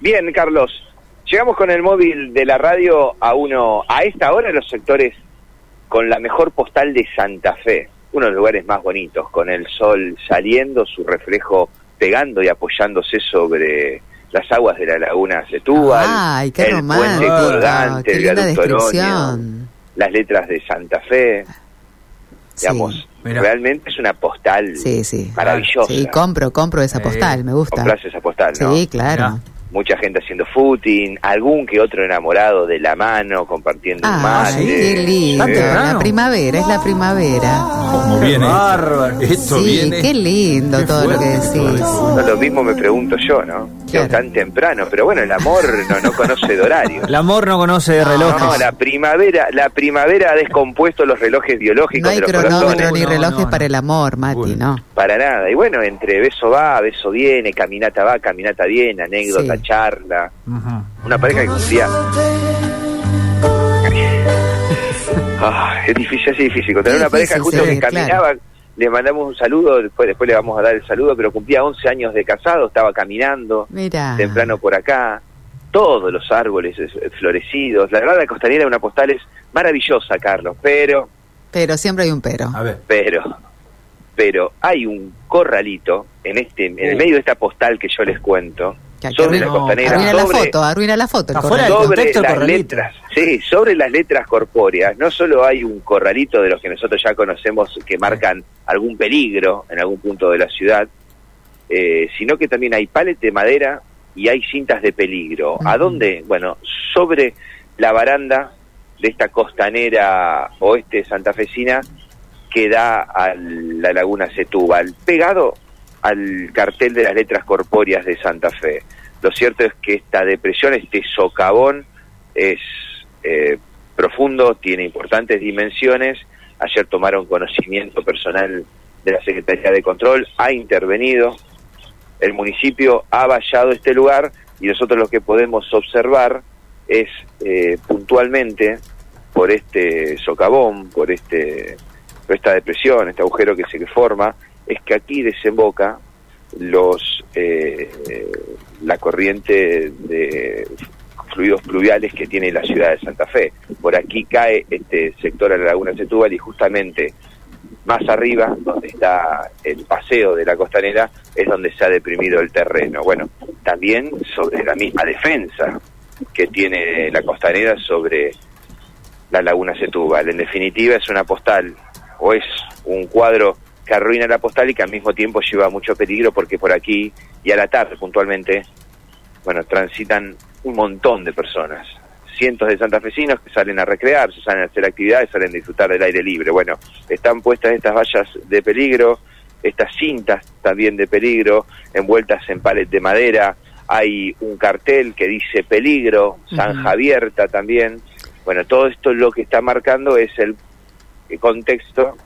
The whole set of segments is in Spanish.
Bien, Carlos. Llegamos con el móvil de la radio a uno, a esta hora los sectores con la mejor postal de Santa Fe, uno de los lugares más bonitos, con el sol saliendo, su reflejo pegando y apoyándose sobre las aguas de la laguna Setúbal, Ay, qué el puente romántico, colgante, qué el Oroño, descripción. las letras de Santa Fe, Sí. digamos, Mira. realmente es una postal Sí, sí. maravillosa. Sí, compro, compro esa Eh, postal, me gusta. Compras esa postal, ¿no? Sí, claro. Mucha gente haciendo footing, algún que otro enamorado de la mano, compartiendo un Ah, mate. qué lindo. La primavera, es la primavera. ¿Cómo viene? bárbaro. Esto Sí, viene. qué lindo Qué todo lo que decís. No, lo mismo me pregunto yo, ¿no? Claro. Tan temprano, pero bueno, el amor no, no conoce de horario. El amor no conoce de relojes. No, la primavera, la primavera ha descompuesto los relojes biológicos No hay de los cronómetro corazones. ni No, relojes no, para no. el amor, Mati, Bueno. ¿no? Para nada. Y bueno, entre beso va, beso viene, caminata va, caminata viene, anécdota, Sí. Charla. Una pareja que cumplía. Ah, es difícil, es difícil. Es una pareja justo sí, que caminaba, le mandamos un saludo, después, después le vamos a dar el saludo, pero cumplía 11 años de casado, estaba caminando Mira. temprano por acá, todos los árboles florecidos. La verdad, la costanera de una postal es maravillosa, Carlos, pero, Pero siempre hay un pero. A ver. pero, pero hay un corralito en este, en el medio de esta postal que yo les cuento, Que- sobre la arruina- costanera, Arruina la foto, arruina la foto. el sobre el las letras, sí, sobre las letras corpóreas, no solo hay un corralito de los que nosotros ya conocemos que marcan algún peligro en algún punto de la ciudad, eh, sino que también hay palet de madera y hay cintas de peligro. ¿A dónde? Bueno, sobre la baranda de esta costanera oeste santafesina que da a la laguna Setúbal, pegado al cartel de las letras corpóreas de Santa Fe. Lo cierto es que esta depresión, este socavón, es eh, profundo, tiene importantes dimensiones. Ayer tomaron conocimiento personal de la Secretaría de Control, ha intervenido, el municipio ha vallado este lugar y nosotros lo que podemos observar es eh, puntualmente por este socavón, por este por esta depresión, este agujero que se forma, es que aquí desemboca los eh, la corriente de fluidos pluviales que tiene la ciudad de Santa Fe. Por aquí cae este sector a la laguna Setúbal y justamente más arriba, donde está el paseo de la costanera, es donde se ha deprimido el terreno. Bueno, también sobre la misma defensa que tiene la costanera sobre la laguna Setúbal. En definitiva, es una postal o es un cuadro que arruina la postal y que al mismo tiempo lleva mucho peligro porque por aquí y a la tarde puntualmente, bueno, transitan un montón de personas. Cientos de santafesinos que salen a recrearse, salen a hacer actividades, salen a disfrutar del aire libre. Bueno, están puestas estas vallas de peligro, estas cintas también de peligro, envueltas en palet de madera. Hay un cartel que dice peligro, zanja abierta también. Bueno, todo esto lo que está marcando es el contexto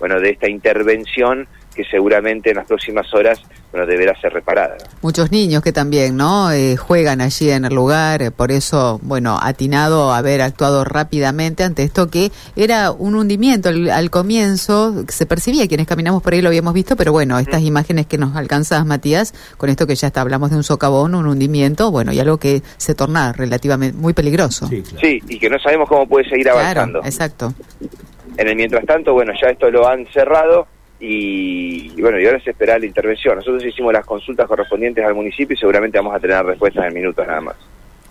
bueno de esta intervención que seguramente en las próximas horas bueno deberá ser reparada Muchos niños que también, ¿no? Eh, juegan allí en el lugar, eh, por eso, bueno, atinado haber actuado rápidamente ante esto que era un hundimiento al, al comienzo, que se percibía quienes caminamos por ahí lo habíamos visto, pero bueno, estas imágenes que nos alcanzas, Matías, con esto que ya está, hablamos de un socavón, un hundimiento, bueno, y algo que se torna relativamente muy peligroso. Sí, claro. sí y que no sabemos cómo puede seguir avanzando Claro, exacto. En el mientras tanto bueno ya esto lo han cerrado y, y bueno y ahora se espera la intervención nosotros hicimos las consultas correspondientes al municipio y seguramente vamos a tener respuestas en minutos nada más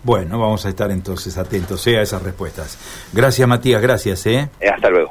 Bueno, vamos a estar entonces atentos eh, a esas respuestas. Gracias, Matías, gracias, ¿eh? Eh, hasta luego